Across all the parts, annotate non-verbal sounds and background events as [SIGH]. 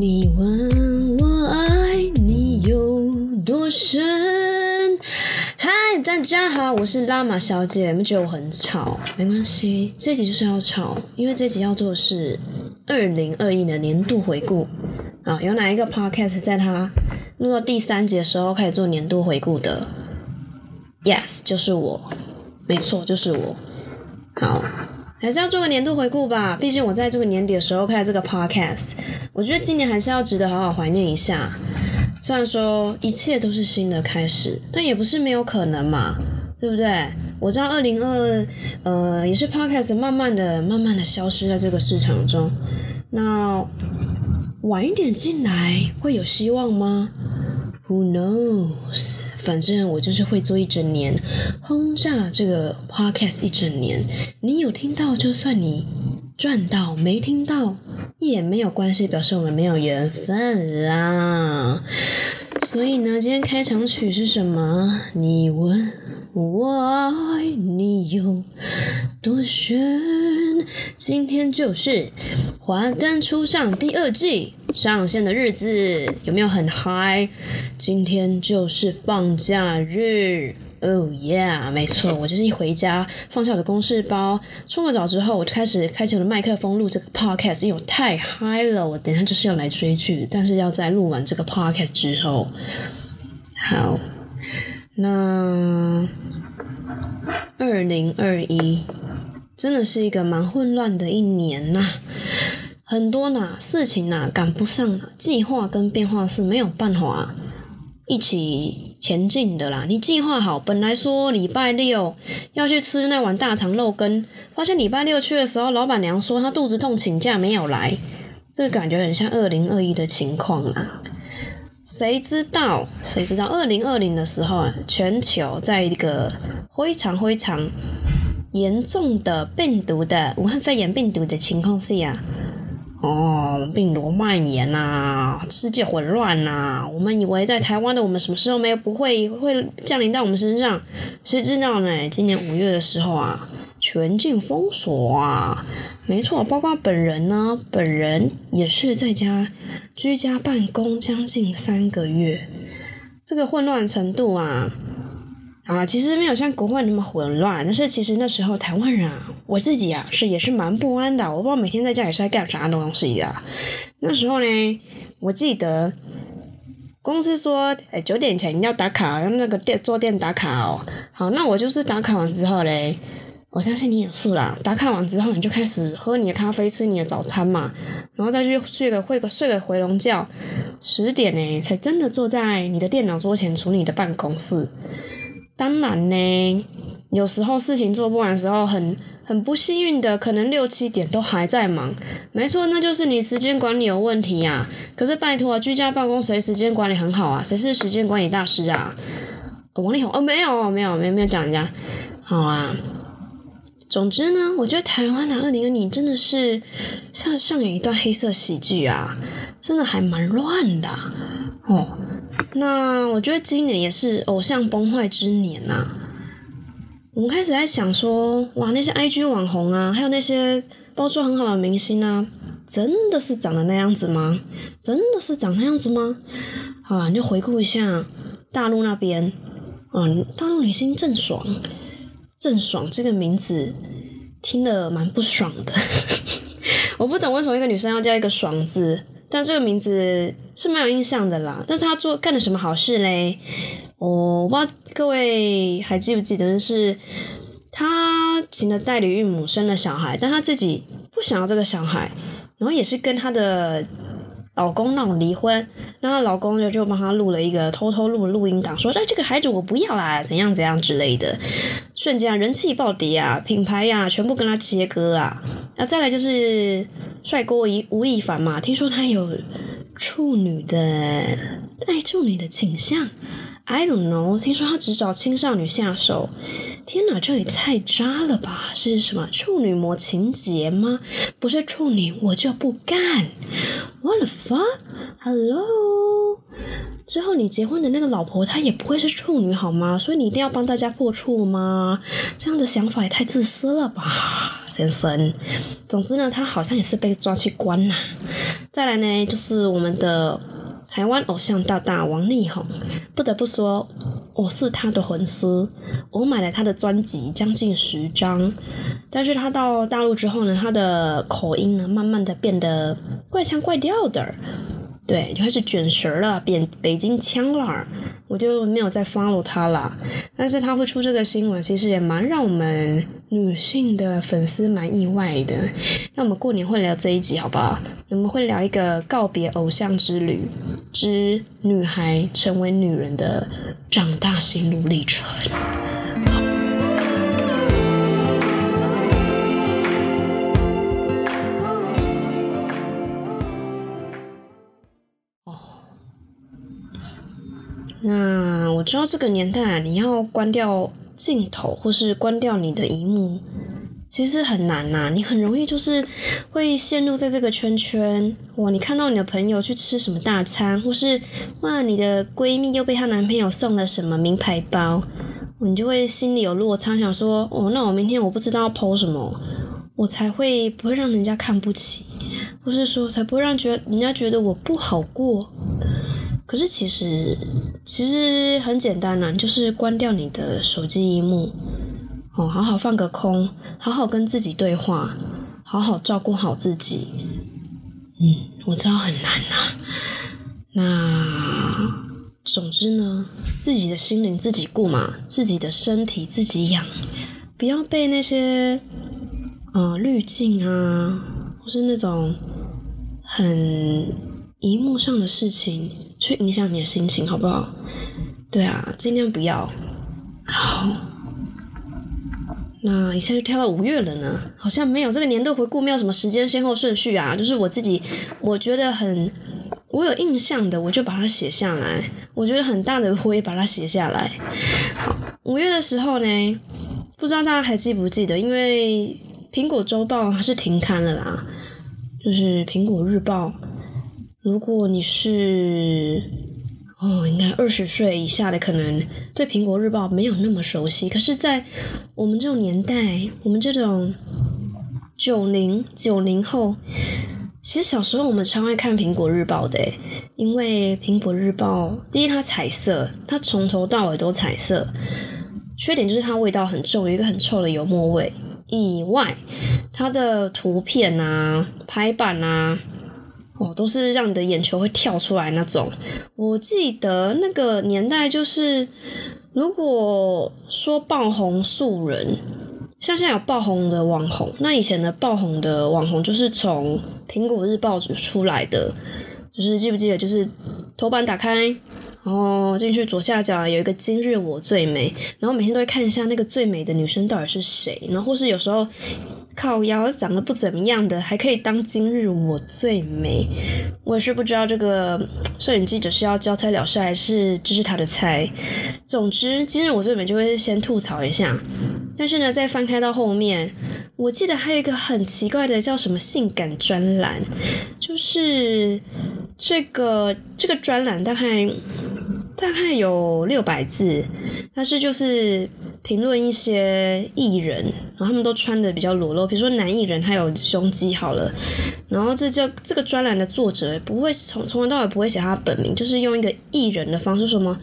你问我爱你有多深？嗨，大家好，我是拉玛小姐。你们觉得我很吵？没关系，这集就是要吵，因为这集要做的是二零二一的年度回顾啊。有哪一个 podcast 在它录到第三集的时候开始做年度回顾的？Yes，就是我，没错，就是我。好。还是要做个年度回顾吧，毕竟我在这个年底的时候开这个 podcast，我觉得今年还是要值得好好怀念一下。虽然说一切都是新的开始，但也不是没有可能嘛，对不对？我知道二零二呃也是 podcast 慢慢的、慢慢的消失在这个市场中，那晚一点进来会有希望吗？Who knows？反正我就是会做一整年，轰炸这个 podcast 一整年。你有听到，就算你赚到；没听到也没有关系，表示我们没有缘分啦。所以呢，今天开场曲是什么？你问我爱你有多深？今天就是《华灯初上》第二季。上线的日子有没有很嗨？今天就是放假日，Oh yeah，没错，我就是一回家放下我的公事包，冲个澡之后，我就开始开启我的麦克风录这个 podcast，因为我太嗨了。我等下就是要来追剧，但是要在录完这个 podcast 之后，好，那二零二一真的是一个蛮混乱的一年呐。很多呐事情呐赶不上，计划跟变化是没有办法一起前进的啦。你计划好，本来说礼拜六要去吃那碗大肠肉羹，发现礼拜六去的时候，老板娘说她肚子痛请假没有来，这感觉很像二零二一的情况啊。谁知道？谁知道？二零二零的时候，全球在一个非常非常严重的病毒的武汉肺炎病毒的情况下。哦，病毒蔓延呐，世界混乱呐。我们以为在台湾的我们什么时候没有不会会降临到我们身上？谁知道呢？今年五月的时候啊，全境封锁啊，没错，包括本人呢，本人也是在家居家办公将近三个月，这个混乱程度啊。啊，其实没有像国外那么混乱，但是其实那时候台湾人啊，我自己啊是也是蛮不安的，我不知道每天在家里是在干啥东西呀。那时候呢，我记得公司说，哎，九点前要打卡，用那个店坐店打卡哦。好，那我就是打卡完之后嘞，我相信你也是啦。打卡完之后，你就开始喝你的咖啡，吃你的早餐嘛，然后再去睡个会个睡个回笼觉，十点呢才真的坐在你的电脑桌前处理你的办公室。当然呢，有时候事情做不完的时候，很很不幸运的，可能六七点都还在忙。没错，那就是你时间管理有问题呀。可是拜托，居家办公谁时间管理很好啊？谁是时间管理大师啊？王力宏？哦，没有，没有，没有，没有讲人家。好啊。总之呢，我觉得台湾的二零二零真的是像上演一段黑色喜剧啊，真的还蛮乱的哦。那我觉得今年也是偶像崩坏之年呐。我们开始在想说，哇，那些 IG 网红啊，还有那些包装很好的明星啊，真的是长得那样子吗？真的是长那样子吗？好啦，你就回顾一下大陆那边，嗯，大陆女星郑爽，郑爽这个名字听得蛮不爽的。[LAUGHS] 我不懂为什么一个女生要加一个“爽”字。但这个名字是蛮有印象的啦，但是他做干了什么好事嘞？我不知道各位还记不记得是，他请了代理孕母生了小孩，但他自己不想要这个小孩，然后也是跟他的老公闹离婚，然后老公就就帮他录了一个偷偷录录音档，说哎这个孩子我不要啦，怎样怎样之类的，瞬间人气暴跌啊，品牌呀全部跟他切割啊，那再来就是。帅哥吴吴亦凡嘛，听说他有处女的爱处女的倾向，I don't know。听说他只找青少女下手，天哪，这也太渣了吧！是什么处女膜情节吗？不是处女我就不干。What the fuck？Hello。最后你结婚的那个老婆她也不会是处女好吗？所以你一定要帮大家破处吗？这样的想法也太自私了吧！先生。总之呢，他好像也是被抓去关了。再来呢，就是我们的台湾偶像大大王力宏，不得不说，我是他的粉丝，我买了他的专辑将近十张。但是他到大陆之后呢，他的口音呢，慢慢的变得怪腔怪调的。对，就开始卷舌了，变北京腔了，我就没有再 follow 她了。但是她会出这个新闻，其实也蛮让我们女性的粉丝蛮意外的。那我们过年会聊这一集，好不好？我们会聊一个告别偶像之旅之女孩成为女人的长大心路历程。那我知道这个年代，你要关掉镜头或是关掉你的荧幕，其实很难呐。你很容易就是会陷入在这个圈圈。哇，你看到你的朋友去吃什么大餐，或是哇，你的闺蜜又被她男朋友送了什么名牌包，你就会心里有落差，想说哦，那我明天我不知道要 PO 什么，我才会不会让人家看不起，或是说才不会让觉人家觉得我不好过。可是其实，其实很简单呐，就是关掉你的手机荧幕，哦，好好放个空，好好跟自己对话，好好照顾好自己。嗯，我知道很难呐。那总之呢，自己的心灵自己顾嘛，自己的身体自己养，不要被那些呃滤镜啊，或是那种很荧幕上的事情。去影响你的心情，好不好？对啊，尽量不要。好，那一下就跳到五月了呢，好像没有这个年度回顾，没有什么时间先后顺序啊。就是我自己，我觉得很我有印象的，我就把它写下来。我觉得很大的，我也把它写下来。好，五月的时候呢，不知道大家还记不记得？因为苹果周报还是停刊了啦，就是苹果日报。如果你是哦，应该二十岁以下的，可能对苹果日报没有那么熟悉。可是，在我们这种年代，我们这种九零九零后，其实小时候我们超爱看苹果日报的，因为苹果日报第一它彩色，它从头到尾都彩色。缺点就是它味道很重，有一个很臭的油墨味。以外，它的图片啊、排版啊。哦，都是让你的眼球会跳出来那种。我记得那个年代，就是如果说爆红素人，像现在有爆红的网红，那以前的爆红的网红就是从苹果日报出来的，就是记不记得？就是头版打开，然后进去左下角有一个“今日我最美”，然后每天都会看一下那个最美的女生到底是谁，然后或是有时候。靠腰长得不怎么样的，还可以当今日我最美。我也是不知道这个摄影记者是要交差了事，还是这是他的菜。总之，今日我最美就会先吐槽一下。但是呢，再翻开到后面，我记得还有一个很奇怪的，叫什么性感专栏，就是这个这个专栏大概大概有六百字，但是就是。评论一些艺人，然后他们都穿的比较裸露，比如说男艺人他有胸肌好了，然后这叫这个专栏的作者不会从从头到尾不会写他本名，就是用一个艺人的方式，什么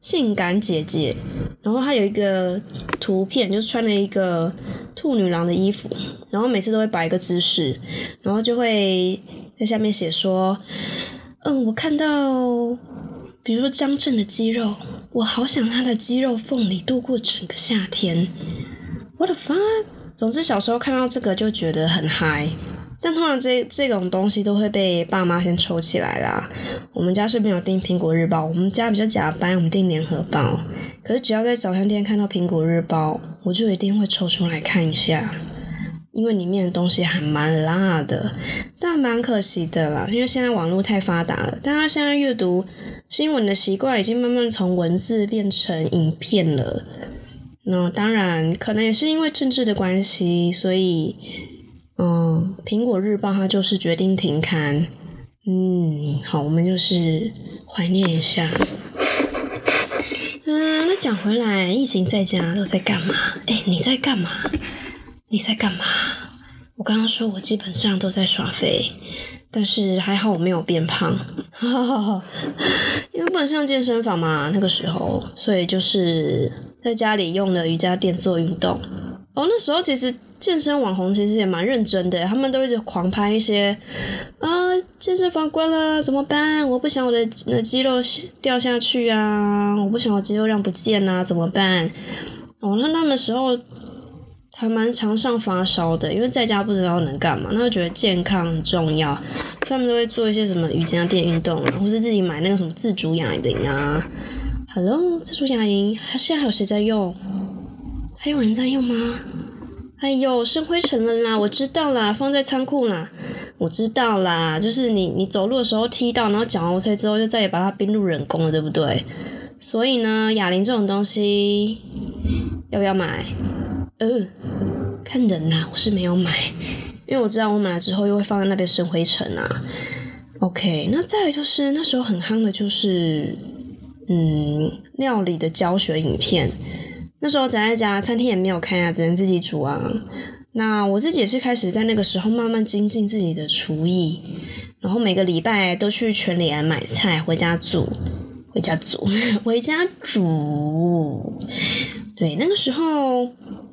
性感姐姐，然后他有一个图片，就是穿了一个兔女郎的衣服，然后每次都会摆一个姿势，然后就会在下面写说，嗯，我看到。比如说张震的肌肉，我好想他的肌肉缝里度过整个夏天。What the fuck？总之小时候看到这个就觉得很嗨，但通常这这种东西都会被爸妈先抽起来啦。我们家是没有订苹果日报，我们家比较假班，我们订联合报。可是只要在早餐店看到苹果日报，我就一定会抽出来看一下。因为里面的东西还蛮辣的，但蛮可惜的啦。因为现在网络太发达了，大家现在阅读新闻的习惯已经慢慢从文字变成影片了。那当然，可能也是因为政治的关系，所以，嗯，苹果日报它就是决定停刊。嗯，好，我们就是怀念一下。嗯，那讲回来，疫情在家都在干嘛？哎，你在干嘛？你在干嘛？我刚刚说我基本上都在耍飞，但是还好我没有变胖，因为不能上健身房嘛，那个时候，所以就是在家里用的瑜伽垫做运动。哦，那时候其实。健身网红其实也蛮认真的，他们都一直狂拍一些啊，健身房关了怎么办？我不想我的那肌肉掉下去啊，我不想我肌肉量不见啊，怎么办？哦，那他们时候还蛮常上发烧的，因为在家不知道能干嘛，那就觉得健康很重要，所以他们都会做一些什么瑜伽垫运动啊，或是自己买那个什么自主哑铃啊。Hello，自主哑铃，现在还有谁在用？还有人在用吗？哎呦，生灰尘了啦！我知道啦，放在仓库啦。我知道啦，就是你你走路的时候踢到，然后脚 OK 之后，就再也把它冰入人工了，对不对？所以呢，哑铃这种东西要不要买？呃，看人呐，我是没有买，因为我知道我买了之后又会放在那边生灰尘啊。OK，那再来就是那时候很夯的就是嗯料理的教学影片。那时候宅在家，餐厅也没有开啊，只能自己煮啊。那我自己也是开始在那个时候慢慢精进自己的厨艺，然后每个礼拜都去全联买菜回家煮，回家煮，[LAUGHS] 回家煮。对，那个时候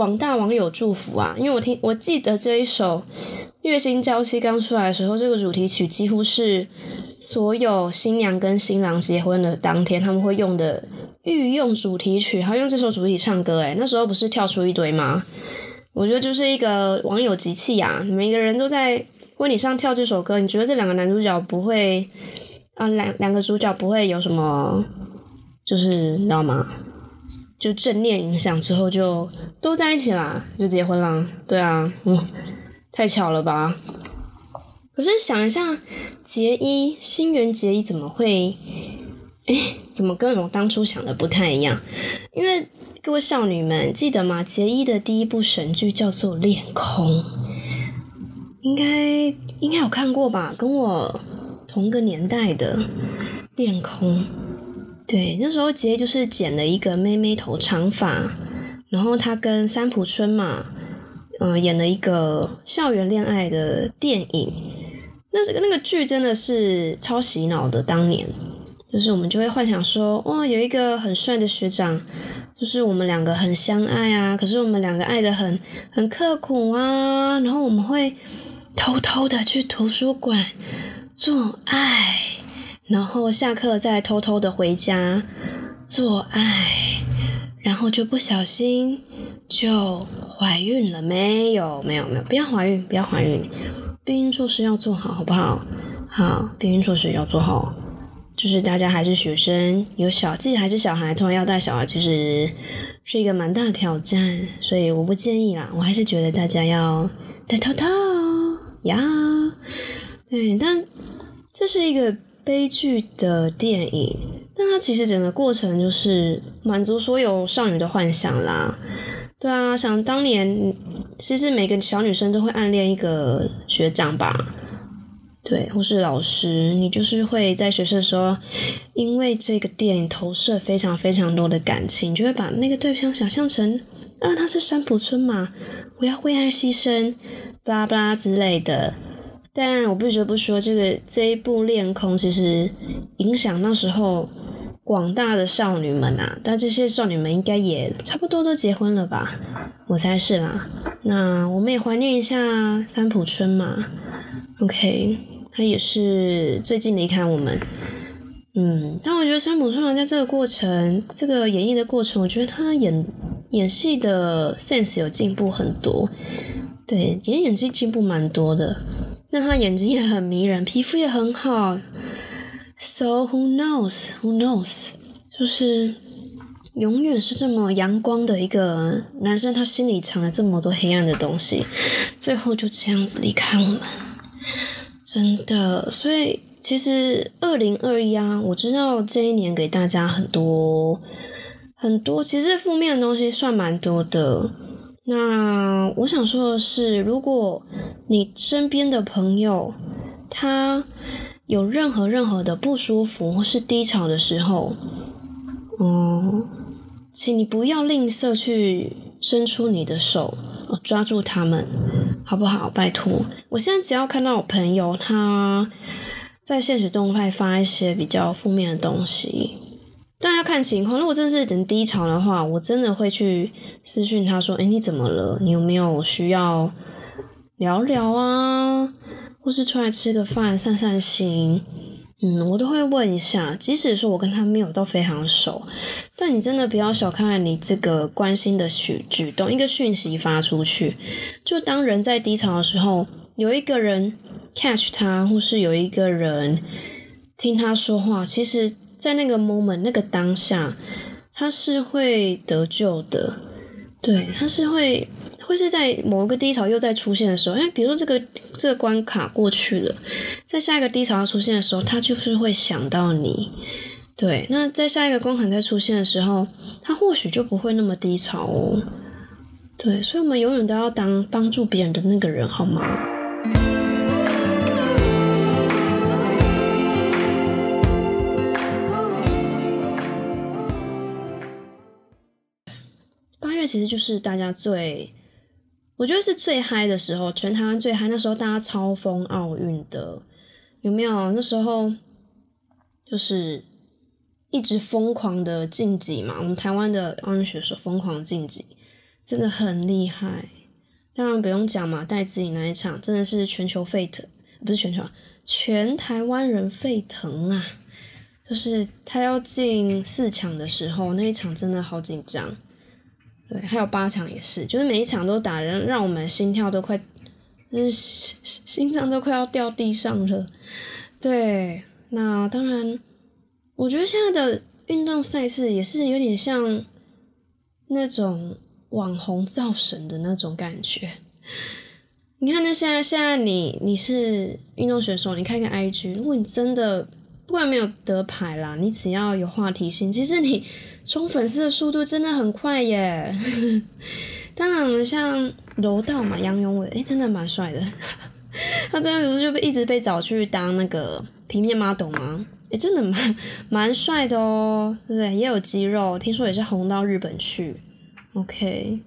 广大网友祝福啊，因为我听我记得这一首《月薪娇妻》刚出来的时候，这个主题曲几乎是。所有新娘跟新郎结婚的当天，他们会用的御用主题曲，还用这首主题唱歌。诶那时候不是跳出一堆吗？我觉得就是一个网友集气啊！每个人都在婚礼上跳这首歌，你觉得这两个男主角不会啊？两两个主角不会有什么？就是你知道吗？就正念影响之后，就都在一起啦，就结婚啦。对啊，嗯，太巧了吧？可是想一下。结衣，新垣结衣怎么会？哎，怎么跟我当初想的不太一样？因为各位少女们记得吗？结衣的第一部神剧叫做《恋空》，应该应该有看过吧？跟我同个年代的《恋空》，对，那时候结衣就是剪了一个妹妹头长发，然后她跟三浦春马，嗯，演了一个校园恋爱的电影。那这个那个剧真的是超洗脑的，当年就是我们就会幻想说，哇，有一个很帅的学长，就是我们两个很相爱啊，可是我们两个爱的很很刻苦啊，然后我们会偷偷的去图书馆做爱，然后下课再偷偷的回家做爱，然后就不小心就怀孕了，没有没有没有，不要怀孕，不要怀孕。避孕措施要做好，好不好？好，避孕措施要做好。就是大家还是学生，有小，自己还是小孩，突然要带小孩，其实是一个蛮大的挑战。所以我不建议啦，我还是觉得大家要戴套套呀。对，但这是一个悲剧的电影，但它其实整个过程就是满足所有少女的幻想啦。对啊，想当年，其实每个小女生都会暗恋一个学长吧，对，或是老师。你就是会在学生的时候，因为这个电影投射非常非常多的感情，就会把那个对象想象成啊，他是山浦村嘛，我要为爱牺牲，巴拉巴拉之类的。但我不得不说，这个这一部恋空其实影响那时候。广大的少女们啊，但这些少女们应该也差不多都结婚了吧？我猜是啦。那我们也怀念一下三浦春马，OK，他也是最近离开我们。嗯，但我觉得三浦春马在这个过程，这个演绎的过程，我觉得他演演戏的 sense 有进步很多。对，演演技进步蛮多的。那他眼睛也很迷人，皮肤也很好。So who knows? Who knows? 就是永远是这么阳光的一个男生，他心里藏了这么多黑暗的东西，最后就这样子离开我们，真的。所以其实二零二一啊，我知道这一年给大家很多很多，其实负面的东西算蛮多的。那我想说的是，如果你身边的朋友他有任何任何的不舒服或是低潮的时候，哦。请你不要吝啬去伸出你的手，抓住他们，好不好？拜托！我现在只要看到我朋友他在现实动态发一些比较负面的东西，但要看情况。如果真的是很低潮的话，我真的会去私讯他说：“哎，你怎么了？你有没有需要聊聊啊？或是出来吃个饭散散心？”嗯，我都会问一下，即使说我跟他没有到非常熟，但你真的不要小看你这个关心的举举动，一个讯息发出去，就当人在低潮的时候，有一个人 catch 他，或是有一个人听他说话，其实，在那个 moment 那个当下，他是会得救的，对，他是会。会是在某一个低潮又再出现的时候，哎，比如说这个这个关卡过去了，在下一个低潮要出现的时候，他就是会想到你。对，那在下一个关卡再出现的时候，他或许就不会那么低潮哦。对，所以我们永远都要当帮助别人的那个人，好吗？八月其实就是大家最。我觉得是最嗨的时候，全台湾最嗨。那时候大家超疯奥运的，有没有？那时候就是一直疯狂的晋级嘛。我们台湾的奥运选手疯狂晋级，真的很厉害。当然不用讲嘛，戴资颖那一场真的是全球沸腾，不是全球，全台湾人沸腾啊！就是他要进四强的时候，那一场真的好紧张。对，还有八场也是，就是每一场都打人，让我们心跳都快，就是心心脏都快要掉地上了。对，那当然，我觉得现在的运动赛事也是有点像那种网红造神的那种感觉。你看，那现在现在你你是运动选手，你看看 IG，如果你真的不管没有得牌啦，你只要有话题性，其实你。冲粉丝的速度真的很快耶！[LAUGHS] 当然，像柔道嘛，杨永伟，诶真的蛮帅的。[LAUGHS] 他真的不是就被一直被找去当那个平面 model 吗？诶真的蛮 [LAUGHS] 蛮帅的哦，对不对？也有肌肉，听说也是红到日本去。OK，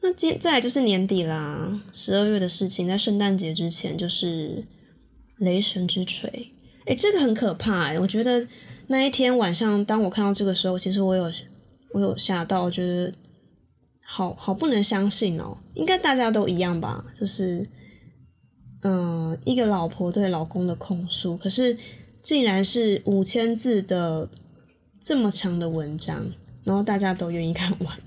那接再来就是年底啦，十二月的事情，在圣诞节之前就是雷神之锤。诶这个很可怕诶我觉得。那一天晚上，当我看到这个时候，其实我有我有吓到，我觉得好好不能相信哦。应该大家都一样吧？就是，嗯，一个老婆对老公的控诉，可是竟然是五千字的这么长的文章，然后大家都愿意看完。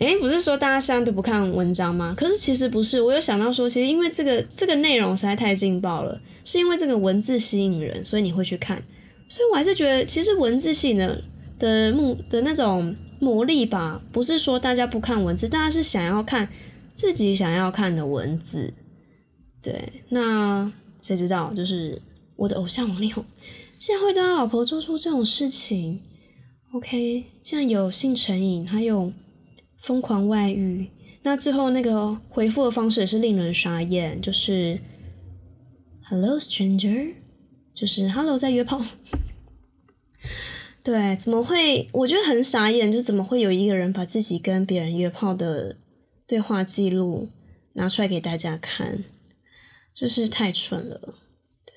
诶，不是说大家现在都不看文章吗？可是其实不是，我有想到说，其实因为这个这个内容实在太劲爆了，是因为这个文字吸引人，所以你会去看。所以，我还是觉得，其实文字性的的目的那种魔力吧，不是说大家不看文字，大家是想要看自己想要看的文字。对，那谁知道，就是我的偶像王力宏，竟然会对他老婆做出这种事情。OK，竟然有性成瘾，还有疯狂外遇，那最后那个回复的方式也是令人傻眼，就是 “Hello stranger”。就是 “hello”，在约炮，[LAUGHS] 对，怎么会？我觉得很傻眼，就怎么会有一个人把自己跟别人约炮的对话记录拿出来给大家看，就是太蠢了。对，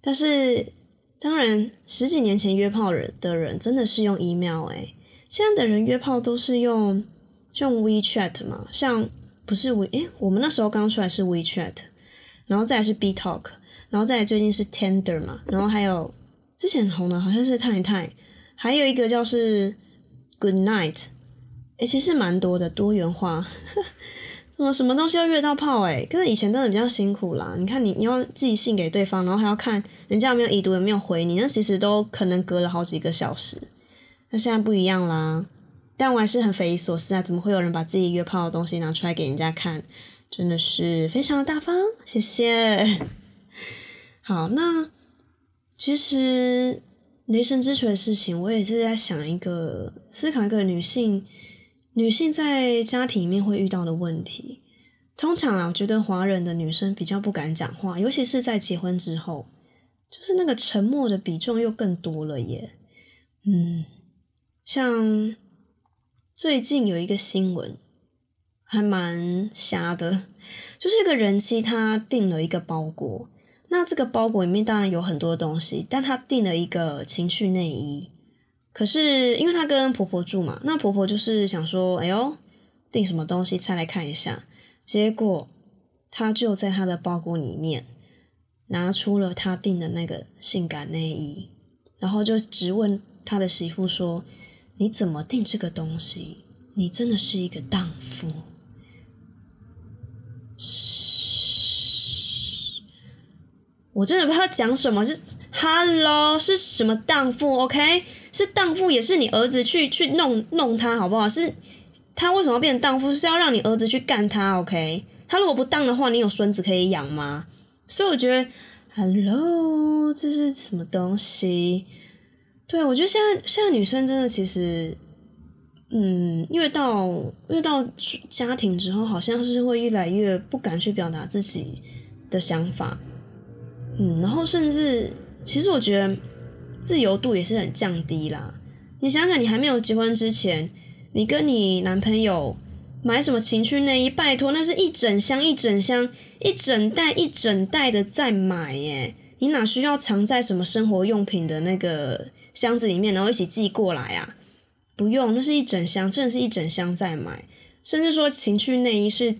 但是当然，十几年前约炮人的人真的是用 email，诶，现在的人约炮都是用用 WeChat 嘛，像不是 We，诶，我们那时候刚出来是 WeChat，然后再是 B Talk。然后再最近是 Tender 嘛，然后还有之前红的好像是太太，还有一个叫是 Good Night，诶，其实蛮多的多元化，[LAUGHS] 怎么什么东西要约到炮诶，可是以前真的比较辛苦啦。你看你你要寄信给对方，然后还要看人家有没有已读有没有回你，那其实都可能隔了好几个小时。那现在不一样啦，但我还是很匪夷所思啊，怎么会有人把自己约炮的东西拿出来给人家看？真的是非常的大方，谢谢。好，那其实雷神之锤的事情，我也是在想一个思考一个女性女性在家庭里面会遇到的问题。通常啊，我觉得华人的女生比较不敢讲话，尤其是在结婚之后，就是那个沉默的比重又更多了耶。嗯，像最近有一个新闻。还蛮瞎的，就是一个人妻，她订了一个包裹，那这个包裹里面当然有很多东西，但她订了一个情趣内衣，可是因为她跟婆婆住嘛，那婆婆就是想说，哎呦，订什么东西拆来看一下，结果她就在她的包裹里面拿出了她订的那个性感内衣，然后就直问她的媳妇说，你怎么定这个东西？你真的是一个荡妇。嘘，我真的不知道讲什么。是 Hello，是什么荡妇？OK，是荡妇也是你儿子去去弄弄他好不好？是他为什么要变成荡妇？是要让你儿子去干他？OK，他如果不当的话，你有孙子可以养吗？所以我觉得 Hello，这是什么东西？对我觉得现在现在女生真的其实。嗯，越到越到家庭之后，好像是会越来越不敢去表达自己的想法。嗯，然后甚至其实我觉得自由度也是很降低啦。你想想，你还没有结婚之前，你跟你男朋友买什么情趣内衣？拜托，那是一整箱、一整箱、一整袋、一整袋的在买耶！你哪需要藏在什么生活用品的那个箱子里面，然后一起寄过来啊？不用，那是一整箱，真的是一整箱在买。甚至说情趣内衣是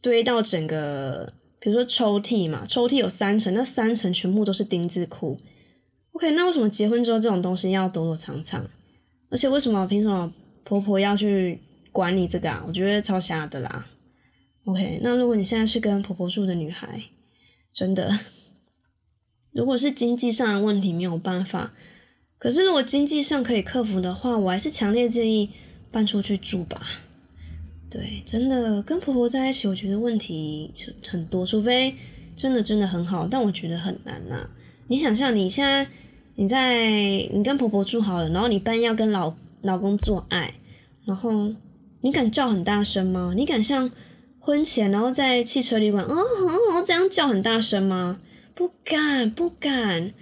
堆到整个，比如说抽屉嘛，抽屉有三层，那三层全部都是丁字裤。OK，那为什么结婚之后这种东西要躲躲藏藏？而且为什么凭什么婆婆要去管你这个啊？我觉得超瞎的啦。OK，那如果你现在是跟婆婆住的女孩，真的，如果是经济上的问题没有办法。可是，如果经济上可以克服的话，我还是强烈建议搬出去住吧。对，真的跟婆婆在一起，我觉得问题很多，除非真的真的很好，但我觉得很难呐。你想象你现在你在你跟婆婆住好了，然后你半夜要跟老老公做爱，然后你敢叫很大声吗？你敢像婚前然后在汽车旅馆哦哦这样叫很大声吗？不敢，不敢。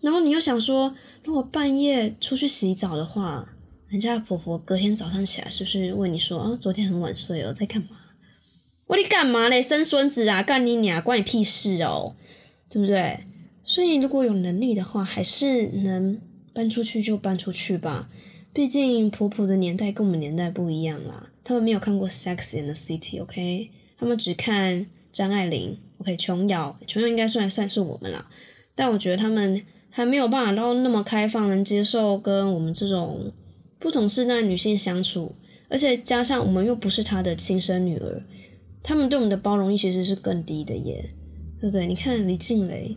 然后你又想说。如果半夜出去洗澡的话，人家婆婆隔天早上起来是不是问你说啊，昨天很晚睡哦，在干嘛？我你干嘛嘞？生孙子啊？干你娘？关你屁事哦，对不对？所以如果有能力的话，还是能搬出去就搬出去吧。毕竟婆婆的年代跟我们年代不一样啦，他们没有看过《Sex in the City》，OK？他们只看张爱玲，OK？琼瑶，琼瑶应该算算是我们啦，但我觉得他们。还没有办法到那么开放，能接受跟我们这种不同世代女性相处，而且加上我们又不是她的亲生女儿，他们对我们的包容力其实是更低的耶，对不对？你看李静蕾，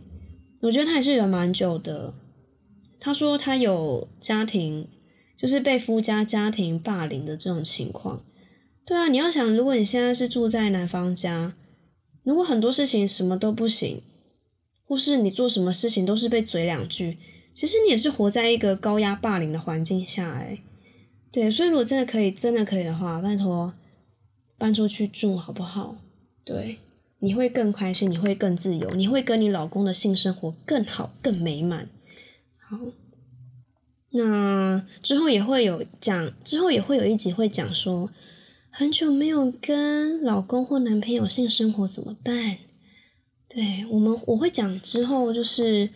我觉得她也是忍蛮久的。她说她有家庭，就是被夫家家庭霸凌的这种情况。对啊，你要想，如果你现在是住在男方家，如果很多事情什么都不行。或是你做什么事情都是被嘴两句，其实你也是活在一个高压霸凌的环境下哎，对，所以如果真的可以，真的可以的话，拜托搬出去住好不好？对，你会更开心，你会更自由，你会跟你老公的性生活更好、更美满。好，那之后也会有讲，之后也会有一集会讲说，很久没有跟老公或男朋友性生活怎么办？对我们，我会讲之后就是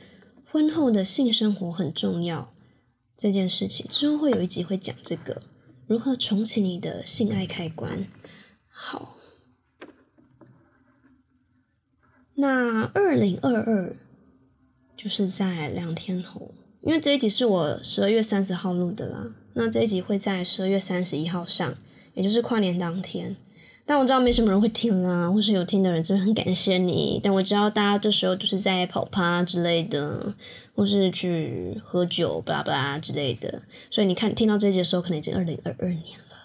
婚后的性生活很重要这件事情。之后会有一集会讲这个如何重启你的性爱开关。好，那二零二二就是在两天后，因为这一集是我十二月三十号录的啦。那这一集会在十二月三十一号上，也就是跨年当天。但我知道没什么人会听啦，或是有听的人真的很感谢你。但我知道大家这时候就是在跑趴之类的，或是去喝酒、巴拉巴拉之类的。所以你看，听到这节的时候，可能已经二零二二年了。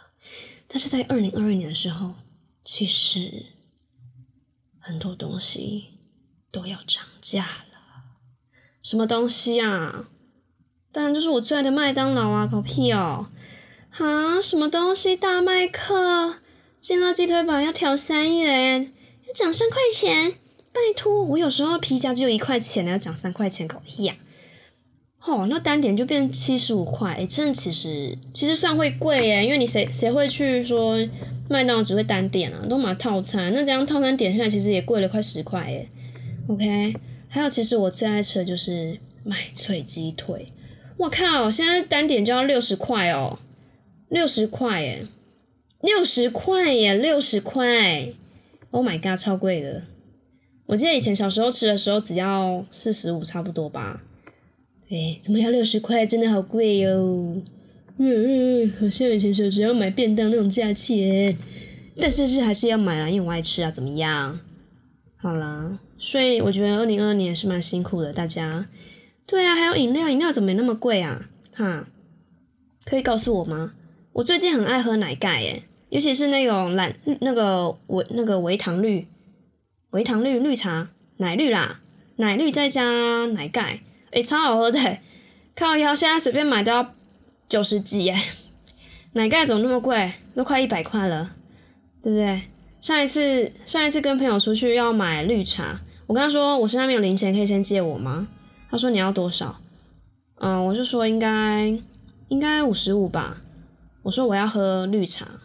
但是在二零二二年的时候，其实很多东西都要涨价了。什么东西啊？当然就是我最爱的麦当劳啊！搞屁哦！啊，什么东西？大麦克？劲辣鸡腿堡要调三元，要涨三块钱，拜托！我有时候皮夹只有一块钱，要涨三块钱，搞屁呀！哦，那单点就变七十五块，哎，真的其实其实算会贵耶，因为你谁谁会去说麦当劳只会单点啊，都买套餐，那这样套餐点下来其实也贵了快十块耶。OK，还有其实我最爱吃的就是麦脆鸡腿，我靠，现在单点就要六十块哦，六十块耶！六十块耶，六十块！Oh my god，超贵的！我记得以前小时候吃的时候只要四十五，差不多吧。对，怎么要六十块？真的好贵哟！嗯，好像以前小时候买便当那种价钱。但是是还是要买啦，因为我爱吃啊。怎么样？好啦，所以我觉得二零二二年是蛮辛苦的，大家。对啊，还有饮料，饮料怎么没那么贵啊？哈，可以告诉我吗？我最近很爱喝奶盖耶。尤其是那种蓝那个维那个维糖绿，维糖绿绿茶奶绿啦，奶绿再加奶盖，诶，超好喝的，靠腰现在随便买都要九十几耶，奶盖怎么那么贵？都快一百块了，对不对？上一次上一次跟朋友出去要买绿茶，我跟他说我身上没有零钱，可以先借我吗？他说你要多少？嗯，我就说应该应该五十五吧，我说我要喝绿茶。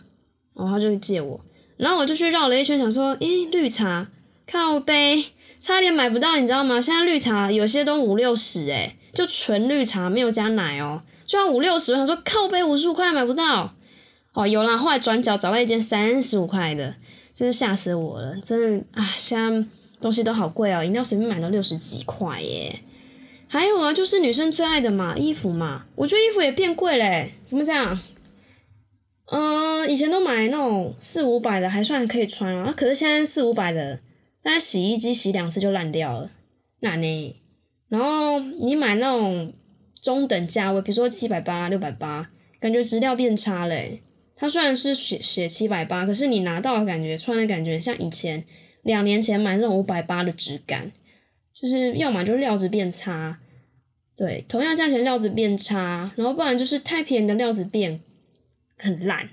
然后他就借我，然后我就去绕了一圈，想说，诶，绿茶靠杯，差点买不到，你知道吗？现在绿茶有些都五六十，诶，就纯绿茶没有加奶哦，就要五六十。他说靠杯五十五块买不到，哦，有啦，后来转角找到一间三十五块的，真是吓死我了，真的啊，现在东西都好贵哦，饮料随便买到六十几块耶。还有啊，就是女生最爱的嘛，衣服嘛，我觉得衣服也变贵嘞，怎么这样？嗯，以前都买那种四五百的，还算可以穿啊。可是现在四五百的，那洗衣机洗两次就烂掉了，烂呢？然后你买那种中等价位，比如说七百八、六百八，感觉质量变差嘞。它虽然是写写七百八，可是你拿到的感觉、穿的感觉，像以前两年前买那种五百八的质感，就是要么就是料子变差，对，同样价钱料子变差，然后不然就是太便宜的料子变。很烂，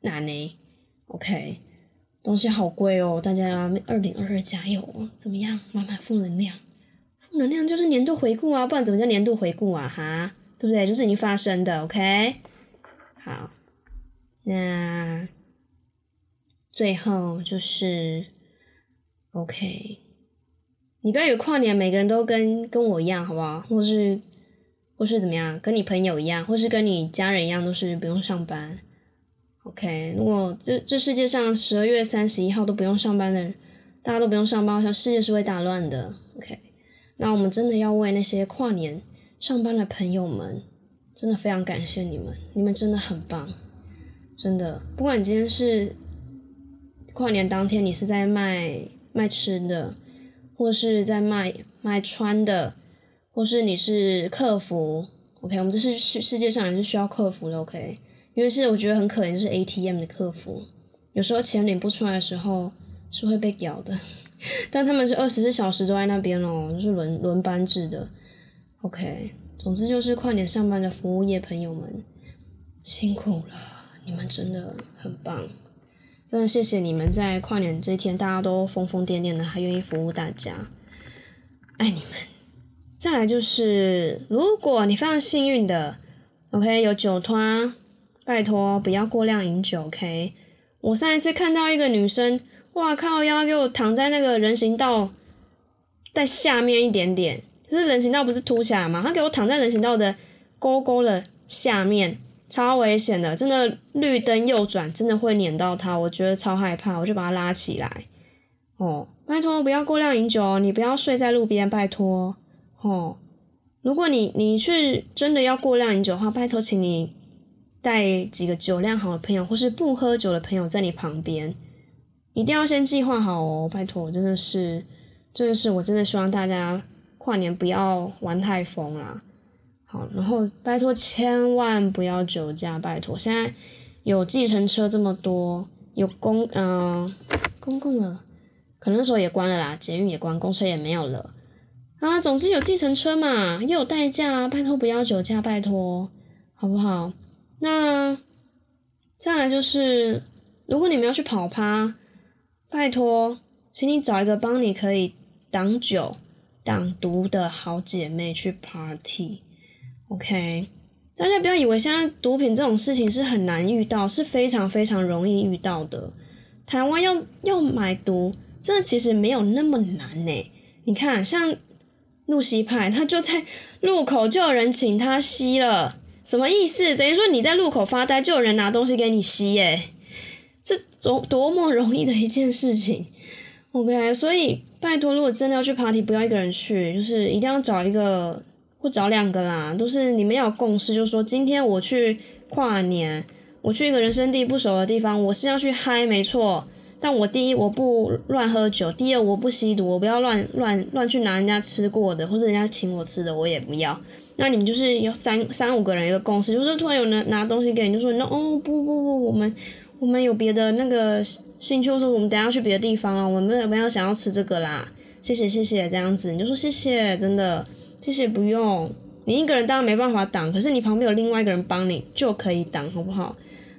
那呢？OK，东西好贵哦，大家二零二二加油哦，怎么样？满满负能量，负能量就是年度回顾啊，不然怎么叫年度回顾啊？哈，对不对？就是已经发生的，OK。好，那最后就是 OK，你不要有跨年，每个人都跟跟我一样，好不好？或是。或是怎么样，跟你朋友一样，或是跟你家人一样，都是不用上班。OK，如果这这世界上十二月三十一号都不用上班的，大家都不用上班，好像世界是会大乱的。OK，那我们真的要为那些跨年上班的朋友们，真的非常感谢你们，你们真的很棒，真的。不管你今天是跨年当天，你是在卖卖吃的，或是在卖卖穿的。或是你是客服，OK，我们这是世世界上也是需要客服的，OK，因为是我觉得很可怜，就是 ATM 的客服，有时候钱领不出来的时候是会被屌的，但他们是二十四小时都在那边哦，就是轮轮班制的，OK，总之就是快点上班的服务业朋友们辛苦了，你们真的很棒，真的谢谢你们在跨年这一天大家都疯疯癫癫的，还愿意服务大家，爱你们。再来就是，如果你非常幸运的，OK，有酒托，拜托不要过量饮酒，OK。我上一次看到一个女生，哇靠，要给我躺在那个人行道在下面一点点，就是人行道不是凸起来吗？她给我躺在人行道的沟沟的下面，超危险的，真的绿灯右转真的会碾到她，我觉得超害怕，我就把她拉起来。哦，拜托不要过量饮酒，你不要睡在路边，拜托。哦，如果你你是真的要过量饮酒的话，拜托请你带几个酒量好的朋友，或是不喝酒的朋友在你旁边。一定要先计划好哦，拜托，真的是，真的是，我真的希望大家跨年不要玩太疯啦。好，然后拜托千万不要酒驾，拜托。现在有计程车这么多，有公嗯公共的，可能那时候也关了啦，捷运也关，公车也没有了啊。总之有计程车嘛，又有代驾，拜托不要酒驾，拜托，好不好？那再来就是，如果你们要去跑趴，拜托，请你找一个帮你可以挡酒、挡毒的好姐妹去 party。OK，大家不要以为现在毒品这种事情是很难遇到，是非常非常容易遇到的。台湾要要买毒，这其实没有那么难呢。你看，像露西派，他就在路口就有人请他吸了，什么意思？等于说你在路口发呆，就有人拿东西给你吸，诶，这多多么容易的一件事情。OK，所以拜托，如果真的要去 party，不要一个人去，就是一定要找一个。或找两个啦，都是你们要有共识，就是说今天我去跨年，我去一个人生地不熟的地方，我是要去嗨，没错。但我第一我不乱喝酒，第二我不吸毒，我不要乱乱乱去拿人家吃过的，或者人家请我吃的我也不要。那你们就是要三三五个人一个共识，就是突然有人拿东西给你，就说那哦不不不，我们我们有别的那个兴趣，说我们等下去别的地方啊，我们没有没有想要吃这个啦，谢谢谢谢这样子，你就说谢谢，真的。谢谢，不用。你一个人当然没办法挡，可是你旁边有另外一个人帮你就可以挡，好不好？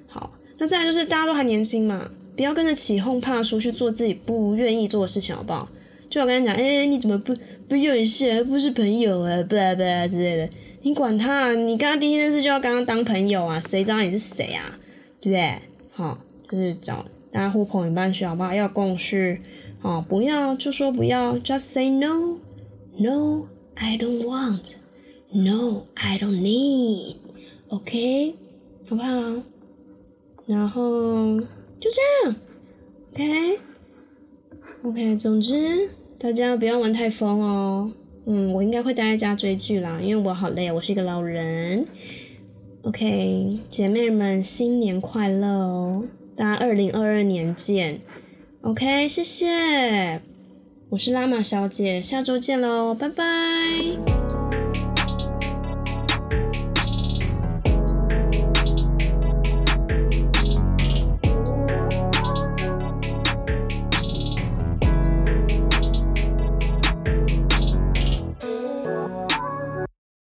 好，那再来就是大家都还年轻嘛，不要跟着起哄怕输去做自己不愿意做的事情，好不好？就我跟你讲，哎，你怎么不不有一些不是朋友啊，不啦不啦之类的，你管他，你跟他第一件事就要跟他当朋友啊，谁知道你是谁啊？对不对？好，就是找大家互捧一半去，好不好？要共识，好，不要就说不要，just say no，no。I don't want, no, I don't need, OK，好不好？然后就这样，OK，OK。总之，大家不要玩太疯哦。嗯，我应该会待在家追剧啦，因为我好累，我是一个老人。OK，姐妹们，新年快乐哦！大家二零二二年见。OK，谢谢。我是拉玛小姐，下周见喽，拜拜。